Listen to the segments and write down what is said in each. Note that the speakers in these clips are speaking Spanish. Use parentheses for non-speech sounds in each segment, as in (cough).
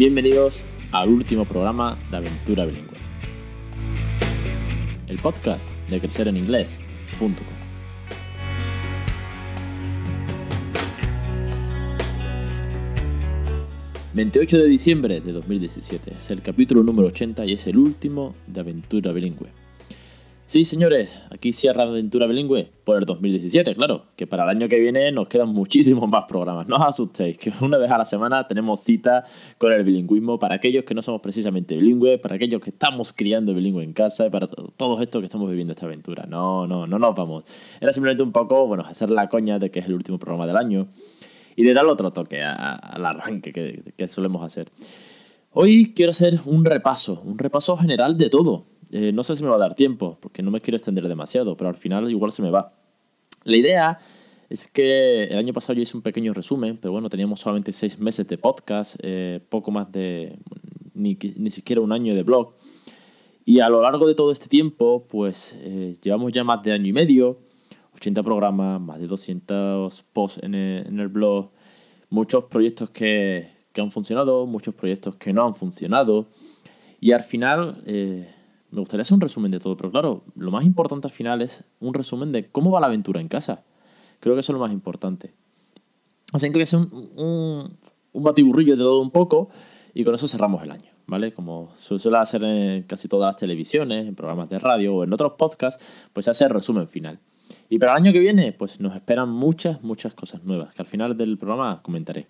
Bienvenidos al último programa de Aventura Bilingüe. El podcast de crecereninglés.com. ...28 de diciembre de 2017... ...es el capítulo número 80 y es el último de Aventura Bilingüe. Sí, señores, aquí cierra Aventura Bilingüe por el 2017, claro, que para el año que viene nos quedan muchísimos más programas. No os asustéis, que una vez a la semana tenemos cita con el bilingüismo para aquellos que no somos precisamente bilingües, para aquellos que estamos criando bilingüe en casa y para todos estos que estamos viviendo esta aventura. No, no, no nos vamos. Era simplemente un poco, bueno, hacer la coña de que es el último programa del año y de darle otro toque al arranque que, que solemos hacer. Hoy quiero hacer un repaso, un repaso general de todo eh, no sé si me va a dar tiempo, porque no me quiero extender demasiado, pero al final igual se me va. La idea es que el año pasado yo hice un pequeño resumen, pero bueno, teníamos solamente seis meses de podcast, eh, poco más de ni, ni, siquiera un año de blog. Y a lo largo de todo este tiempo, pues eh, llevamos ya más de año y medio, 80 programas, más de 200 posts en el, blog, muchos proyectos que, que, han funcionado, muchos proyectos que no han funcionado. Y al final me gustaría hacer un resumen de todo, pero claro, lo más importante al final es un resumen de cómo va la aventura en casa. Creo que eso es lo más importante. Así que voy a hacer un, un, batiburrillo de todo un poco y con eso cerramos el año, ¿vale? Como suele hacer en casi todas las televisiones, en programas de radio o en otros podcasts, pues se hace el resumen final. Y para el año que viene, pues nos esperan muchas, muchas cosas nuevas, que al final del programa comentaré.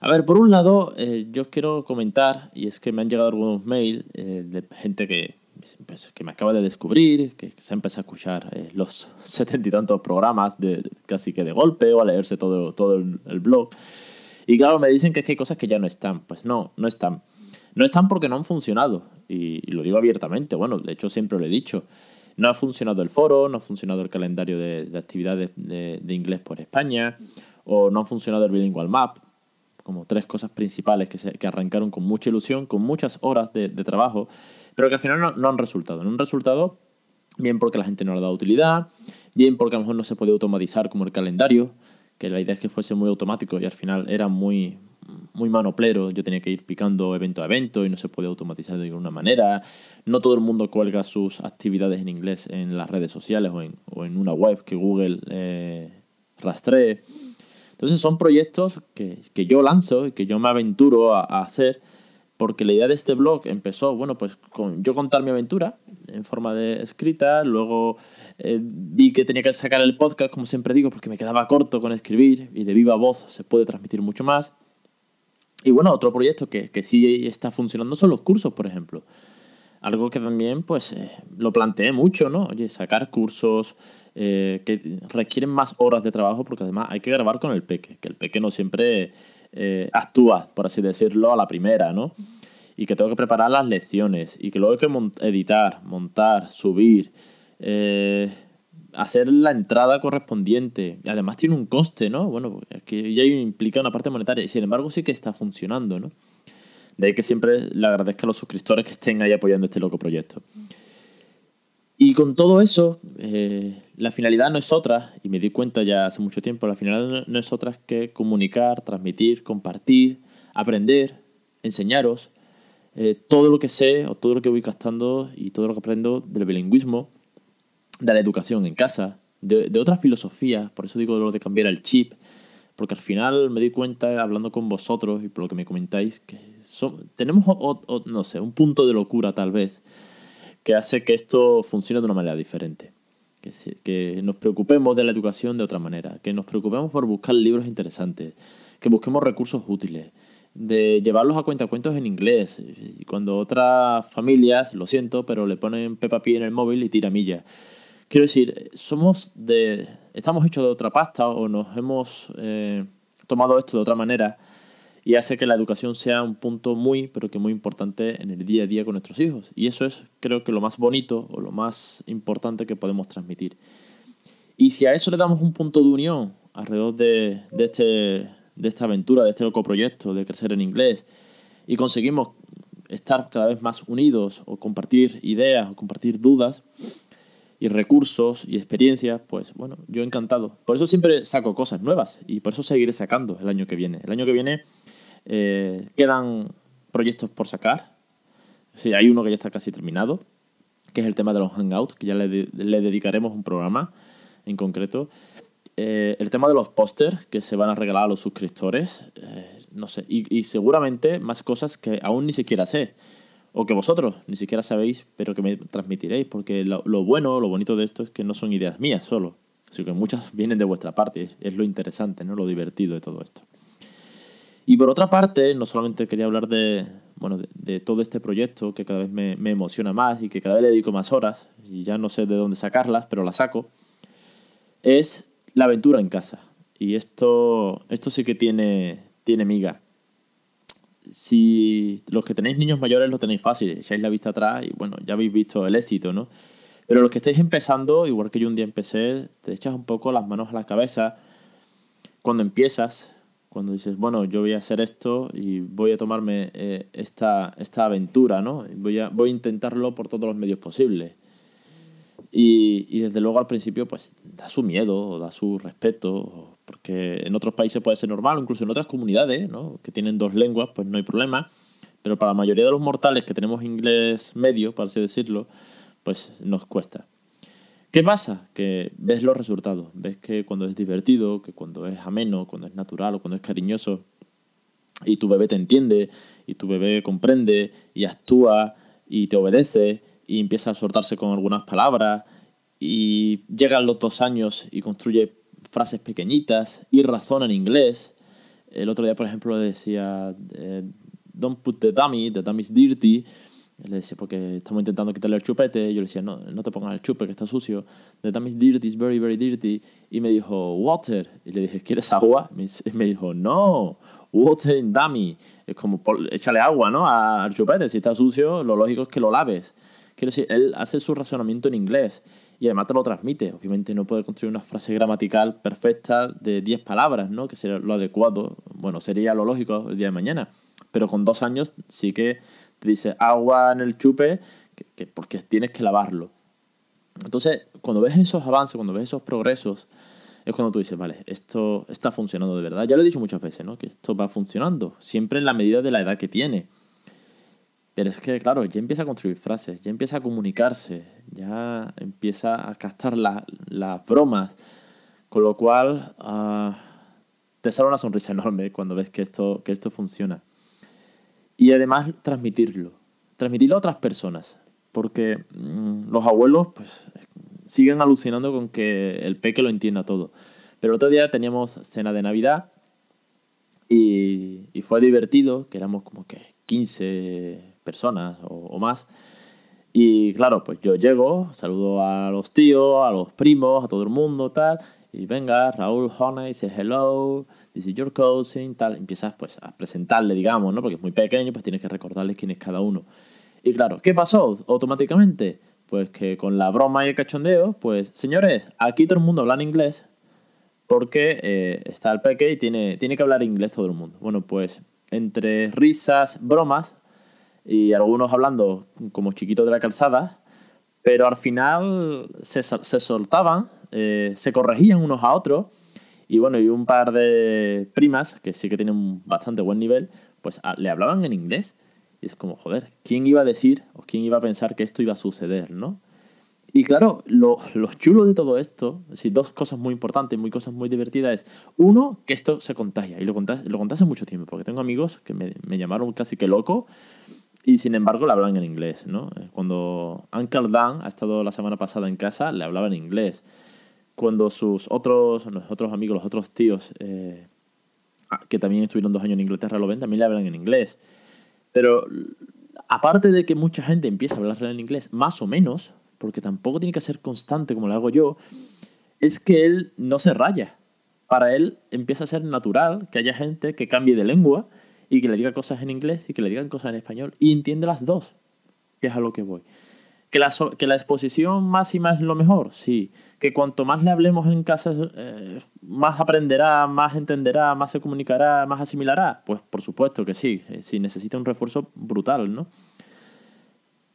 A ver, por un lado, eh, yo quiero comentar, y es que me han llegado algunos mails eh, de gente que, pues, que me acaba de descubrir, que se empezado a escuchar eh, los (laughs) setenta y tantos programas de, casi que de golpe o a leerse todo, todo el, blog. Y claro, me dicen que, es que hay cosas que ya no están. Pues no, no están. No están porque no han funcionado. Y, lo digo abiertamente. Bueno, de hecho siempre lo he dicho. No ha funcionado el foro, no ha funcionado el calendario de, actividades de, inglés por España, o no ha funcionado el Bilingual Map, como tres cosas principales que, se, que arrancaron con mucha ilusión, con muchas horas de, trabajo pero que al final no, han resultado. No han resultado bien porque la gente no le ha dado utilidad, bien porque a lo mejor no se puede automatizar como el calendario, que la idea es que fuese muy automático y al final era muy, muy manoplero, yo tenía que ir picando evento a evento y no se puede automatizar de ninguna manera. No todo el mundo cuelga sus actividades en inglés en las redes sociales o en, o en una web que Google eh, rastree. Entonces son proyectos que, que, yo lanzo y que yo me aventuro a hacer porque la idea de este blog empezó, bueno, pues con yo contar mi aventura en forma de escrita, luego eh, vi que tenía que sacar el podcast, como siempre digo, porque me quedaba corto con escribir y de viva voz se puede transmitir mucho más. Y bueno, otro proyecto que, que sí está funcionando son los cursos, por ejemplo. Algo que también, pues, eh, lo planteé mucho, ¿no? Oye, sacar cursos eh, que requieren más horas de trabajo porque además hay que grabar con el peque, que el peque no siempre eh, actúa, por así decirlo, a la primera, ¿no? Y que tengo que preparar las lecciones y que luego hay que editar, montar, subir, eh, hacer la entrada correspondiente. Y además tiene un coste, ¿no? Bueno, es que ya implica una parte monetaria sin embargo sí que está funcionando, ¿no? De ahí que siempre le agradezco a los suscriptores que estén ahí apoyando este loco proyecto. Y con todo eso, eh, la finalidad no es otra, y me di cuenta ya hace mucho tiempo, la finalidad no es otra que comunicar, transmitir, compartir, aprender, enseñaros eh, todo lo que sé o todo lo que voy gastando y todo lo que aprendo del bilingüismo, de la educación en casa, de, otras filosofías, por eso digo lo de cambiar el chip, porque al final me di cuenta hablando con vosotros y por lo que me comentáis que tenemos, no sé, un punto de locura tal vez que hace que esto funcione de una manera diferente. Que, nos preocupemos de la educación de otra manera, que nos preocupemos por buscar libros interesantes, que busquemos recursos útiles, de llevarlos a cuentacuentos en inglés. Cuando otras familias, lo siento, pero le ponen Peppa Pig en el móvil y tira millas. Quiero decir, somos de. estamos hechos de otra pasta o nos hemos eh, tomado esto de otra manera y hace que la educación sea un punto muy, pero que muy importante en el día a día con nuestros hijos. Y eso es, creo que, lo más bonito o lo más importante que podemos transmitir. Y si a eso le damos un punto de unión alrededor de, de, este, de esta aventura, de este loco proyecto de crecer en inglés, y conseguimos estar cada vez más unidos o compartir ideas o compartir dudas y recursos y experiencias, pues bueno, yo encantado. Por eso siempre saco cosas nuevas y por eso seguiré sacando el año que viene. El año que viene eh, quedan proyectos por sacar. Sí, hay uno que ya está casi terminado, que es el tema de los hangouts, que ya le, dedicaremos un programa en concreto. Eh, el tema de los pósters que se van a regalar a los suscriptores, eh, no sé, y, seguramente más cosas que aún ni siquiera sé, o que vosotros ni siquiera sabéis, pero que me transmitiréis, porque lo, lo bueno, lo bonito de esto es que no son ideas mías solo, sino que muchas vienen de vuestra parte, es lo interesante, ¿no? lo divertido de todo esto. Y por otra parte, no solamente quería hablar de, bueno, de, todo este proyecto que cada vez me, me, emociona más y que cada vez le dedico más horas y ya no sé de dónde sacarlas, pero las saco, es la aventura en casa. Y esto, esto sí que tiene, tiene miga. Si los que tenéis niños mayores lo tenéis fácil, echáis la vista atrás y bueno, ya habéis visto el éxito, ¿no? Pero los que estáis empezando, igual que yo un día empecé, te echas un poco las manos a la cabeza cuando empiezas cuando dices, bueno, yo voy a hacer esto y voy a tomarme eh, esta, esta aventura, ¿no? Voy a, voy a intentarlo por todos los medios posibles. Y, y, desde luego al principio, pues da su miedo, da su respeto, porque en otros países puede ser normal, incluso en otras comunidades, ¿no? Que tienen dos lenguas, pues no hay problema. Pero para la mayoría de los mortales que tenemos inglés medio, por así decirlo, pues nos cuesta. ¿Qué pasa? Que ves los resultados, ves que cuando es divertido, que cuando es ameno, cuando es natural o cuando es cariñoso, y tu bebé te entiende, y tu bebé comprende, y actúa, y te obedece, y empieza a soltarse con algunas palabras, y llegan los dos años y construye frases pequeñitas, y razona en inglés. El otro día, por ejemplo, decía, eh, don't put the dummy, the dummy's dirty, le decía, porque estamos intentando quitarle el chupete. Yo le decía, no, no te pongas el chupe, que está sucio. The time is dirty, it's very, very dirty. Y me dijo, water. Y le dije, ¿quieres agua? Y me dijo, no, water in dummy. Es como, échale agua, ¿no? Al chupete. Si está sucio, lo lógico es que lo laves. Quiero decir, él hace su razonamiento en inglés y además te lo transmite. Obviamente no puede construir una frase gramatical perfecta de 10 palabras, ¿no? Que sería lo adecuado. Bueno, sería lo lógico el día de mañana. Pero con dos años sí que dice agua en el chupe que, porque tienes que lavarlo. Entonces, cuando ves esos avances, cuando ves esos progresos, es cuando tú dices, vale, esto está funcionando de verdad. Ya lo he dicho muchas veces, ¿no? Que esto va funcionando, siempre en la medida de la edad que tiene. Pero es que, claro, ya empieza a construir frases, ya empieza a comunicarse, ya empieza a captar las bromas, con lo cual uh, te sale una sonrisa enorme cuando ves que esto, que esto funciona. Y además transmitirlo, transmitirlo a otras personas, porque mm, los abuelos pues siguen alucinando con que el peque lo entienda todo. Pero el otro día teníamos cena de Navidad y, fue divertido, que éramos como que 15 personas o, o, más. Y claro, pues yo llego, saludo a los tíos, a los primos, a todo el mundo, tal. Y venga, Raúl Honey dice hello, is your cousin, tal. Empiezas pues a presentarle, digamos, ¿no? Porque es muy pequeño, pues tienes que recordarles quién es cada uno. Y claro, ¿qué pasó automáticamente? Pues que con la broma y el cachondeo, pues señores, aquí todo el mundo habla en inglés porque eh, está el peque y tiene, tiene que hablar inglés todo el mundo. Bueno, pues entre risas, bromas y algunos hablando como chiquitos de la calzada, pero al final se, se soltaban, eh, se corregían unos a otros y bueno, y un par de primas que sí que tienen un bastante buen nivel, pues ah, le hablaban en inglés. Y es como, joder, ¿quién iba a decir o quién iba a pensar que esto iba a suceder, no? Y claro, lo, lo chulo de todo esto, si dos cosas muy importantes, muy cosas muy divertidas, es uno, que esto se contagia. Y lo conté, lo conté hace mucho tiempo, porque tengo amigos que me, llamaron casi que loco y sin embargo le hablan en inglés, ¿no? Cuando Uncle Dan ha estado la semana pasada en casa, le hablaba en inglés. Cuando sus otros, los otros amigos, los otros tíos, eh, ah, que también estuvieron dos años en Inglaterra, lo ven, también le hablan en inglés. Pero aparte de que mucha gente empieza a hablar en inglés, más o menos, porque tampoco tiene que ser constante como lo hago yo, es que él no se raya. Para él empieza a ser natural que haya gente que cambie de lengua y que le diga cosas en inglés y que le digan cosas en español y entiende las dos, que es a lo que voy. ¿Que la, que la exposición máxima es lo mejor? Sí. ¿Que cuanto más le hablemos en casa, eh, más aprenderá, más entenderá, más se comunicará, más asimilará? Pues por supuesto que sí. Eh, sí, necesita un refuerzo brutal, ¿no?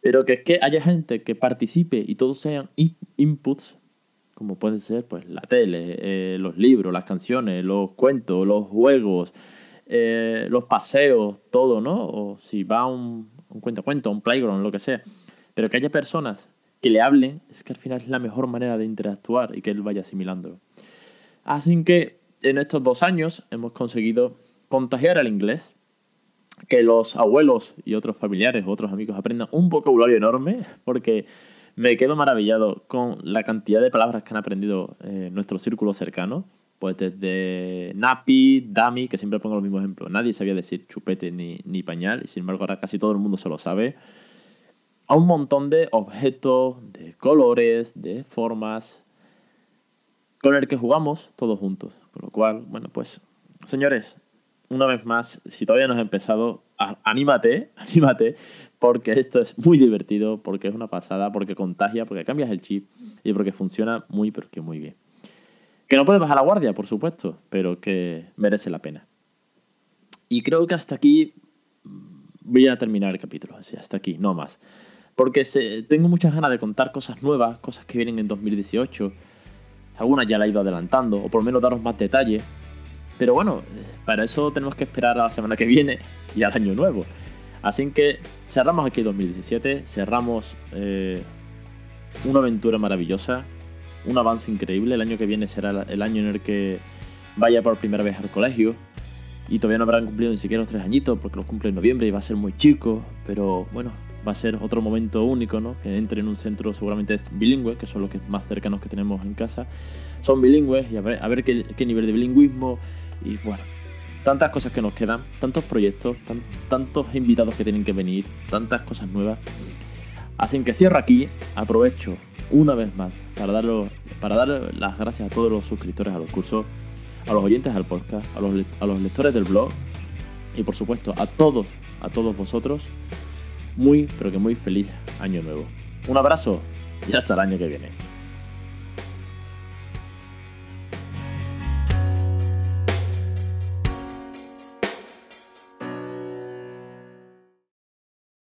Pero que es que haya gente que participe y todos sean inputs, como puede ser pues la tele, eh, los libros, las canciones, los cuentos, los juegos, eh, los paseos, todo, ¿no? O si va a un, un cuento, un playground, lo que sea. Pero que haya personas que le hablen, es que al final es la mejor manera de interactuar y que él vaya asimilándolo. Así que en estos dos años hemos conseguido contagiar al inglés, que los abuelos y otros familiares otros amigos aprendan un vocabulario enorme, porque me quedo maravillado con la cantidad de palabras que han aprendido en nuestro círculo cercano. Pues desde napi, dami, que siempre pongo los mismos ejemplos. Nadie sabía decir chupete ni, ni pañal, y sin embargo ahora casi todo el mundo se lo sabe. A un montón de objetos, de colores, de formas, con el que jugamos todos juntos. Con lo cual, bueno, pues, señores, una vez más, si todavía no has empezado, anímate, (laughs) anímate, porque esto es muy divertido, porque es una pasada, porque contagia, porque cambias el chip y porque funciona muy, pero que muy bien. Que no puedes bajar la guardia, por supuesto, pero que merece la pena. Y creo que hasta aquí voy a terminar el capítulo, así, hasta aquí, no más. Porque tengo muchas ganas de contar cosas nuevas, cosas que vienen en 2018 algunas ya la he ido adelantando, o por lo menos daros más detalles. Pero bueno, para eso tenemos que esperar a la semana que viene y al año nuevo. Así que cerramos aquí 2017, cerramos eh, una aventura maravillosa, un avance increíble. El año que viene será el año en el que vaya por primera vez al colegio. Y todavía no habrán cumplido ni siquiera los tres añitos porque los cumple en noviembre y va a ser muy chico. Pero bueno, va a ser otro momento único, ¿no? Que entre en un centro seguramente es bilingüe, que son los que más cercanos que tenemos en casa. Son bilingües y a ver, a ver qué, nivel de bilingüismo y bueno, tantas cosas que nos quedan, tantos proyectos, tantos invitados que tienen que venir, tantas cosas nuevas. Así que cierro aquí, aprovecho una vez más para, darlo, para dar las gracias a todos los suscriptores a los cursos, a los oyentes al podcast, a los, a los lectores del blog y por supuesto a todos, a todos vosotros muy, pero que muy feliz año nuevo. Un abrazo y hasta el año que viene.